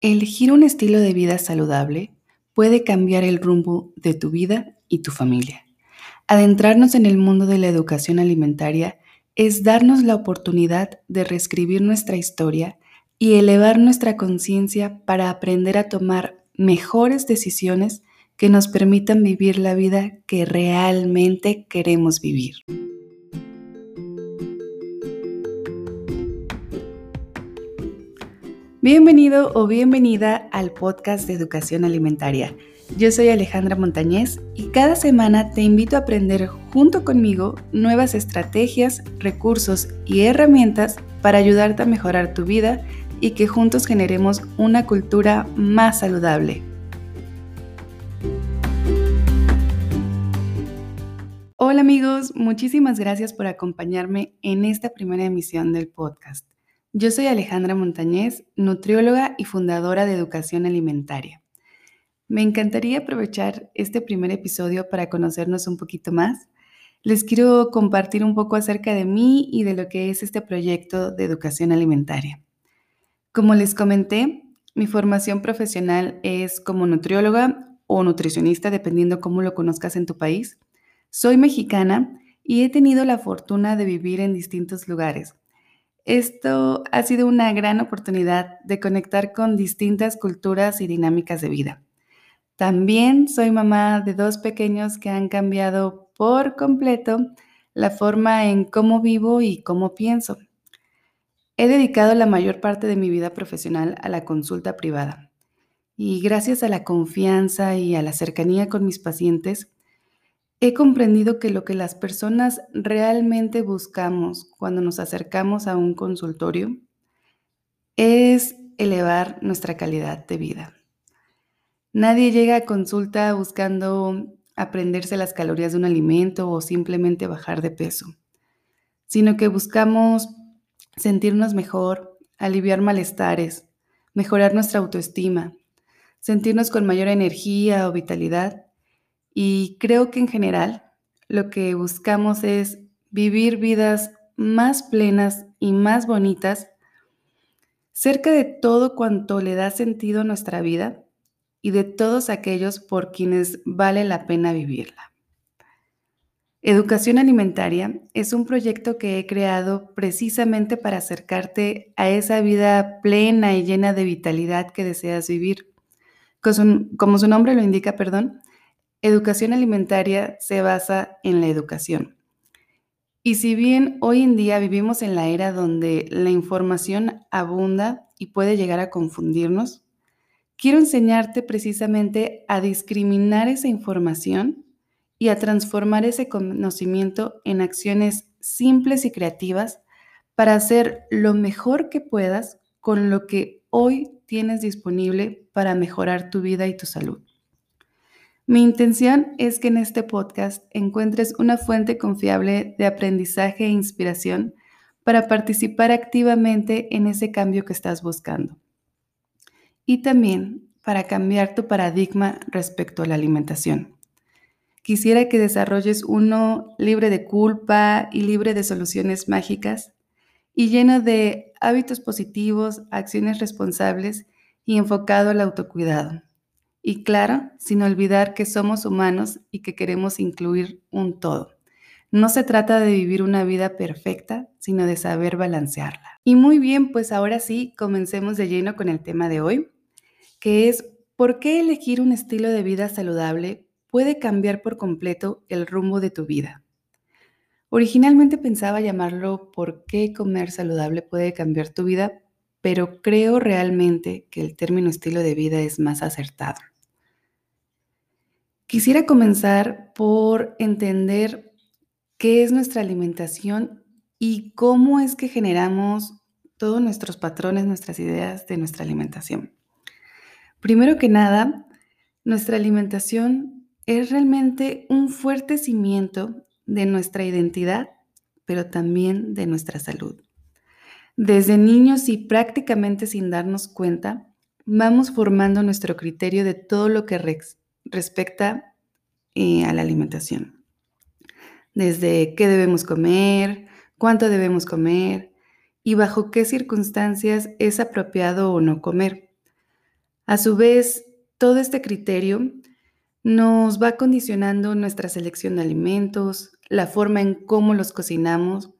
Elegir un estilo de vida saludable puede cambiar el rumbo de tu vida y tu familia. Adentrarnos en el mundo de la educación alimentaria es darnos la oportunidad de reescribir nuestra historia y elevar nuestra conciencia para aprender a tomar mejores decisiones que nos permitan vivir la vida que realmente queremos vivir. Bienvenido o bienvenida al podcast de Educación Alimentaria. Yo soy Alejandra Montañez y cada semana te invito a aprender junto conmigo nuevas estrategias, recursos y herramientas para ayudarte a mejorar tu vida y que juntos generemos una cultura más saludable. Hola amigos, muchísimas gracias por acompañarme en esta primera emisión del podcast. Yo soy Alejandra Montañez, nutrióloga y fundadora de Educación Alimentaria. Me encantaría aprovechar este primer episodio para conocernos un poquito más. Les quiero compartir un poco acerca de mí y de lo que es este proyecto de educación alimentaria. Como les comenté, mi formación profesional es como nutrióloga o nutricionista, dependiendo cómo lo conozcas en tu país. Soy mexicana y he tenido la fortuna de vivir en distintos lugares, esto ha sido una gran oportunidad de conectar con distintas culturas y dinámicas de vida. También soy mamá de dos pequeños que han cambiado por completo la forma en cómo vivo y cómo pienso. He dedicado la mayor parte de mi vida profesional a la consulta privada y gracias a la confianza y a la cercanía con mis pacientes, He comprendido que lo que las personas realmente buscamos cuando nos acercamos a un consultorio es elevar nuestra calidad de vida. Nadie llega a consulta buscando aprenderse las calorías de un alimento o simplemente bajar de peso, sino que buscamos sentirnos mejor, aliviar malestares, mejorar nuestra autoestima, sentirnos con mayor energía o vitalidad y creo que en general lo que buscamos es vivir vidas más plenas y más bonitas cerca de todo cuanto le da sentido a nuestra vida y de todos aquellos por quienes vale la pena vivirla. Educación Alimentaria es un proyecto que he creado precisamente para acercarte a esa vida plena y llena de vitalidad que deseas vivir. Como su nombre lo indica, perdón, Educación alimentaria se basa en la educación. Y si bien hoy en día vivimos en la era donde la información abunda y puede llegar a confundirnos, quiero enseñarte precisamente a discriminar esa información y a transformar ese conocimiento en acciones simples y creativas para hacer lo mejor que puedas con lo que hoy tienes disponible para mejorar tu vida y tu salud. Mi intención es que en este podcast encuentres una fuente confiable de aprendizaje e inspiración para participar activamente en ese cambio que estás buscando. Y también para cambiar tu paradigma respecto a la alimentación. Quisiera que desarrolles uno libre de culpa y libre de soluciones mágicas y lleno de hábitos positivos, acciones responsables y enfocado al autocuidado. Y claro, sin olvidar que somos humanos y que queremos incluir un todo. No se trata de vivir una vida perfecta, sino de saber balancearla. Y muy bien, pues ahora sí, comencemos de lleno con el tema de hoy, que es ¿por qué elegir un estilo de vida saludable puede cambiar por completo el rumbo de tu vida? Originalmente pensaba llamarlo ¿por qué comer saludable puede cambiar tu vida? Pero creo realmente que el término estilo de vida es más acertado. Quisiera comenzar por entender qué es nuestra alimentación y cómo es que generamos todos nuestros patrones, nuestras ideas de nuestra alimentación. Primero que nada, nuestra alimentación es realmente un fuerte cimiento de nuestra identidad, pero también de nuestra salud. Desde niños y prácticamente sin darnos cuenta, vamos formando nuestro criterio de todo lo que respecta eh, a la alimentación. Desde qué debemos comer, cuánto debemos comer y bajo qué circunstancias es apropiado o no comer. A su vez, todo este criterio nos va condicionando nuestra selección de alimentos, la forma en cómo los cocinamos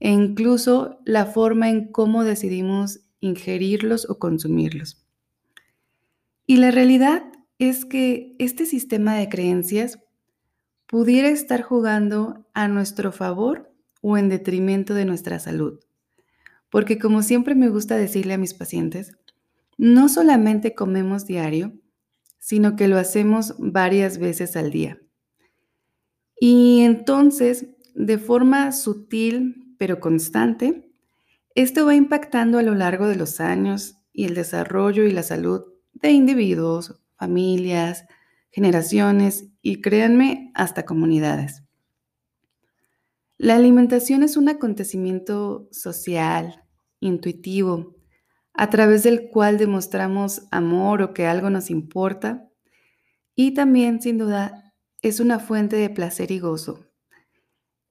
e incluso la forma en cómo decidimos ingerirlos o consumirlos. Y la realidad es que este sistema de creencias pudiera estar jugando a nuestro favor o en detrimento de nuestra salud. Porque como siempre me gusta decirle a mis pacientes, no solamente comemos diario, sino que lo hacemos varias veces al día. Y entonces, de forma sutil pero constante, esto va impactando a lo largo de los años y el desarrollo y la salud de individuos, familias, generaciones y créanme, hasta comunidades. La alimentación es un acontecimiento social, intuitivo, a través del cual demostramos amor o que algo nos importa y también, sin duda, es una fuente de placer y gozo.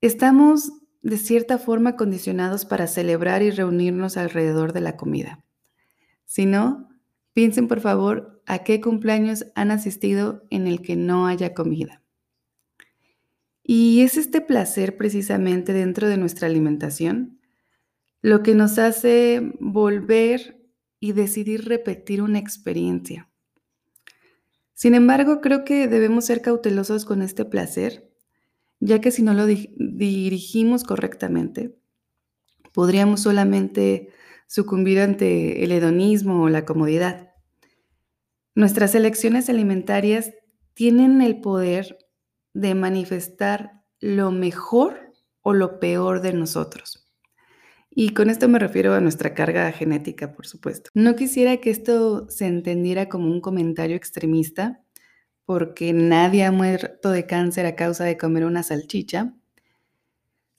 Estamos de cierta forma condicionados para celebrar y reunirnos alrededor de la comida. Si no, piensen por favor a qué cumpleaños han asistido en el que no haya comida. Y es este placer precisamente dentro de nuestra alimentación lo que nos hace volver y decidir repetir una experiencia. Sin embargo, creo que debemos ser cautelosos con este placer, ya que si no lo dirigimos correctamente, podríamos solamente sucumbir ante el hedonismo o la comodidad. Nuestras elecciones alimentarias tienen el poder de manifestar lo mejor o lo peor de nosotros. Y con esto me refiero a nuestra carga genética, por supuesto. No quisiera que esto se entendiera como un comentario extremista, porque nadie ha muerto de cáncer a causa de comer una salchicha,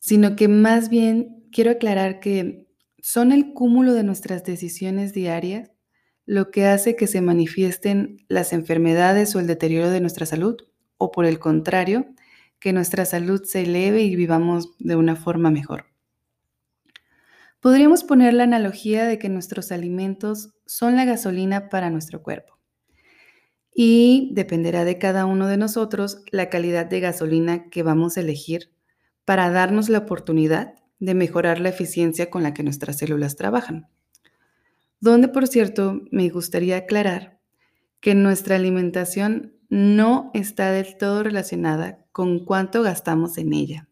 sino que más bien quiero aclarar que son el cúmulo de nuestras decisiones diarias lo que hace que se manifiesten las enfermedades o el deterioro de nuestra salud, o por el contrario, que nuestra salud se eleve y vivamos de una forma mejor. Podríamos poner la analogía de que nuestros alimentos son la gasolina para nuestro cuerpo. Y dependerá de cada uno de nosotros la calidad de gasolina que vamos a elegir para darnos la oportunidad de mejorar la eficiencia con la que nuestras células trabajan. Donde, por cierto, me gustaría aclarar que nuestra alimentación no está del todo relacionada con cuánto gastamos en ella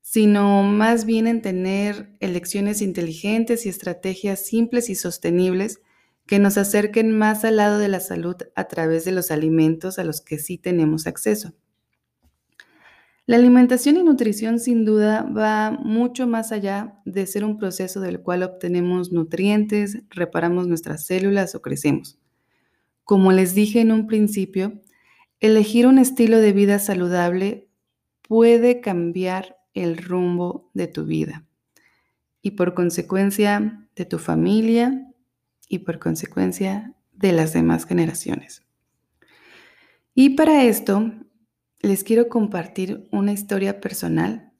sino más bien en tener elecciones inteligentes y estrategias simples y sostenibles que nos acerquen más al lado de la salud a través de los alimentos a los que sí tenemos acceso. La alimentación y nutrición sin duda va mucho más allá de ser un proceso del cual obtenemos nutrientes, reparamos nuestras células o crecemos. Como les dije en un principio, elegir un estilo de vida saludable puede cambiar el rumbo de tu vida y por consecuencia de tu familia y por consecuencia de las demás generaciones. Y para esto les quiero compartir una historia personal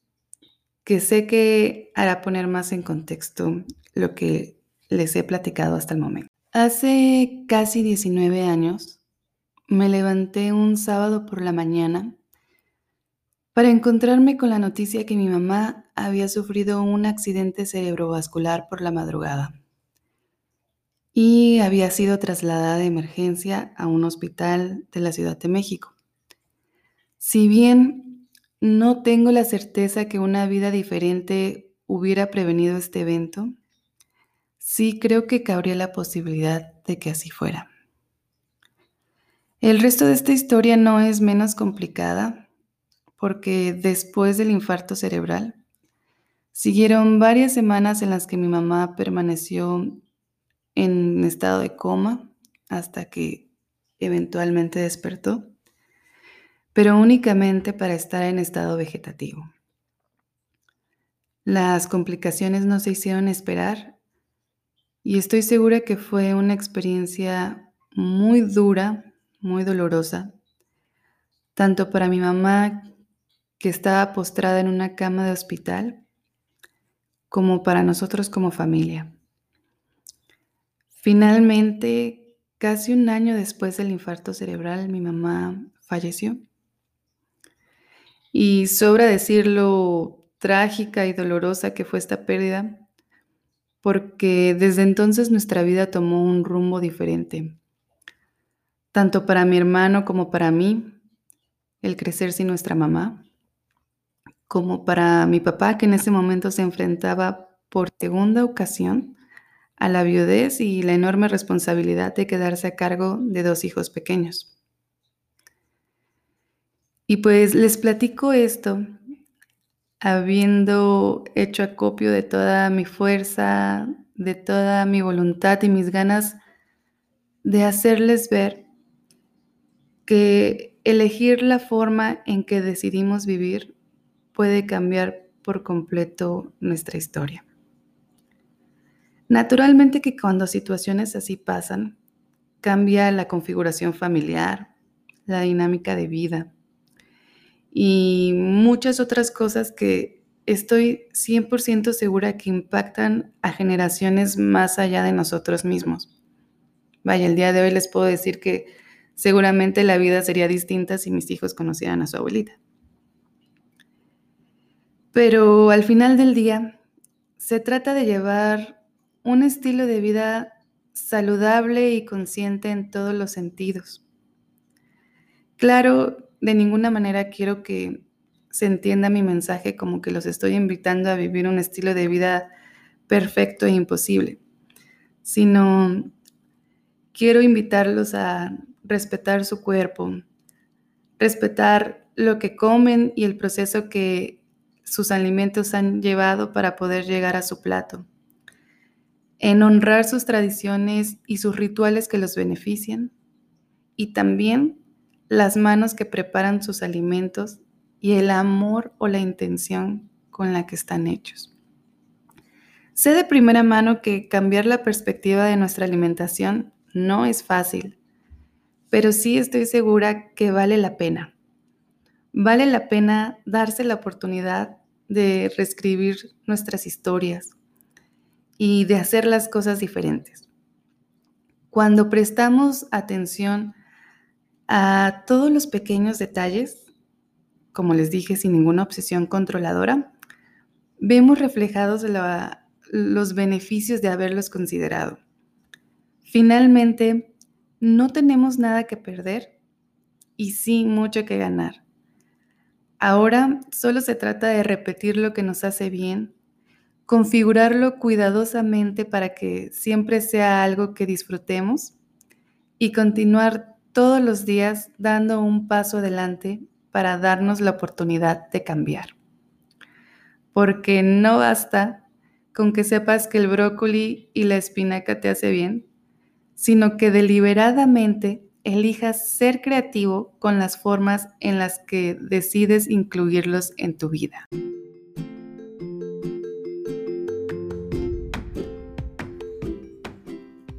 que sé que hará poner más en contexto lo que les he platicado hasta el momento. Hace casi 19 años me levanté un sábado por la mañana para encontrarme con la noticia que mi mamá había sufrido un accidente cerebrovascular por la madrugada y había sido trasladada de emergencia a un hospital de la Ciudad de México. Si bien no tengo la certeza que una vida diferente hubiera prevenido este evento, sí creo que cabría la posibilidad de que así fuera. El resto de esta historia no es menos complicada porque después del infarto cerebral siguieron varias semanas en las que mi mamá permaneció en estado de coma hasta que eventualmente despertó, pero únicamente para estar en estado vegetativo. Las complicaciones no se hicieron esperar y estoy segura que fue una experiencia muy dura, muy dolorosa, tanto para mi mamá que estaba postrada en una cama de hospital, como para nosotros como familia. Finalmente, casi un año después del infarto cerebral, mi mamá falleció. Y sobra decir lo trágica y dolorosa que fue esta pérdida, porque desde entonces nuestra vida tomó un rumbo diferente. Tanto para mi hermano como para mí, el crecer sin nuestra mamá, como para mi papá que en ese momento se enfrentaba por segunda ocasión a la viudez y la enorme responsabilidad de quedarse a cargo de dos hijos pequeños. Y pues les platico esto habiendo hecho acopio de toda mi fuerza, de toda mi voluntad y mis ganas de hacerles ver que elegir la forma en que decidimos vivir puede cambiar por completo nuestra historia. Naturalmente que cuando situaciones así pasan, cambia la configuración familiar, la dinámica de vida y muchas otras cosas que estoy 100% segura que impactan a generaciones más allá de nosotros mismos. Vaya, el día de hoy les puedo decir que seguramente la vida sería distinta si mis hijos conocieran a su abuelita. Pero al final del día, se trata de llevar un estilo de vida saludable y consciente en todos los sentidos. Claro, de ninguna manera quiero que se entienda mi mensaje como que los estoy invitando a vivir un estilo de vida perfecto e imposible, sino quiero invitarlos a respetar su cuerpo, respetar lo que comen y el proceso que sus alimentos han llevado para poder llegar a su plato en honrar sus tradiciones y sus rituales que los benefician, y también las manos que preparan sus alimentos y el amor o la intención con la que están hechos. Sé de primera mano que cambiar la perspectiva de nuestra alimentación no es fácil, pero sí estoy segura que vale la pena. Vale la pena darse la oportunidad de reescribir nuestras historias, y de hacer las cosas diferentes. Cuando prestamos atención a todos los pequeños detalles, como les dije, sin ninguna obsesión controladora, vemos reflejados los beneficios de haberlos considerado. Finalmente, no tenemos nada que perder y sí mucho que ganar. Ahora solo se trata de repetir lo que nos hace bien configurarlo cuidadosamente para que siempre sea algo que disfrutemos y continuar todos los días dando un paso adelante para darnos la oportunidad de cambiar. Porque no basta con que sepas que el brócoli y la espinaca te hace bien, sino que deliberadamente elijas ser creativo con las formas en las que decides incluirlos en tu vida.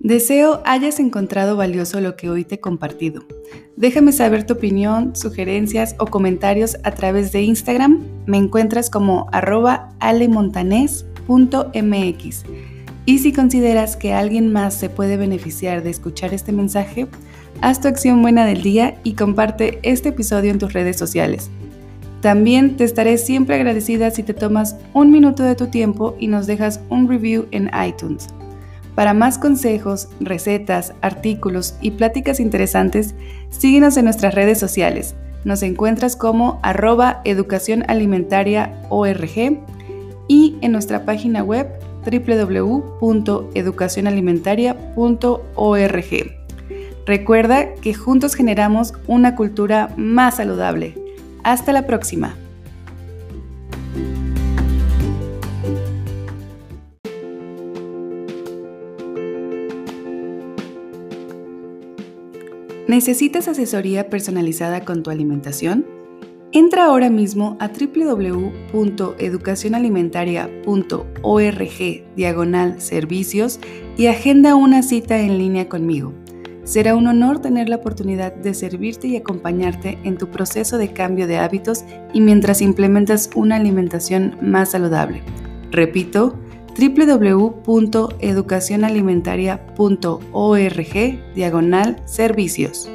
Deseo hayas encontrado valioso lo que hoy te he compartido. Déjame saber tu opinión, sugerencias o comentarios a través de Instagram. Me encuentras como arroba alemontanés.mx. Y si consideras que alguien más se puede beneficiar de escuchar este mensaje, haz tu acción buena del día y comparte este episodio en tus redes sociales. También te estaré siempre agradecida si te tomas un minuto de tu tiempo y nos dejas un review en iTunes. Para más consejos, recetas, artículos y pláticas interesantes, síguenos en nuestras redes sociales. Nos encuentras como arroba educacionalimentaria.org y en nuestra página web www.educacionalimentaria.org. Recuerda que juntos generamos una cultura más saludable. Hasta la próxima. ¿Necesitas asesoría personalizada con tu alimentación? Entra ahora mismo a www.educacionalimentaria.org diagonal servicios y agenda una cita en línea conmigo. Será un honor tener la oportunidad de servirte y acompañarte en tu proceso de cambio de hábitos y mientras implementas una alimentación más saludable. Repito, www.educacionalimentaria.org diagonal servicios.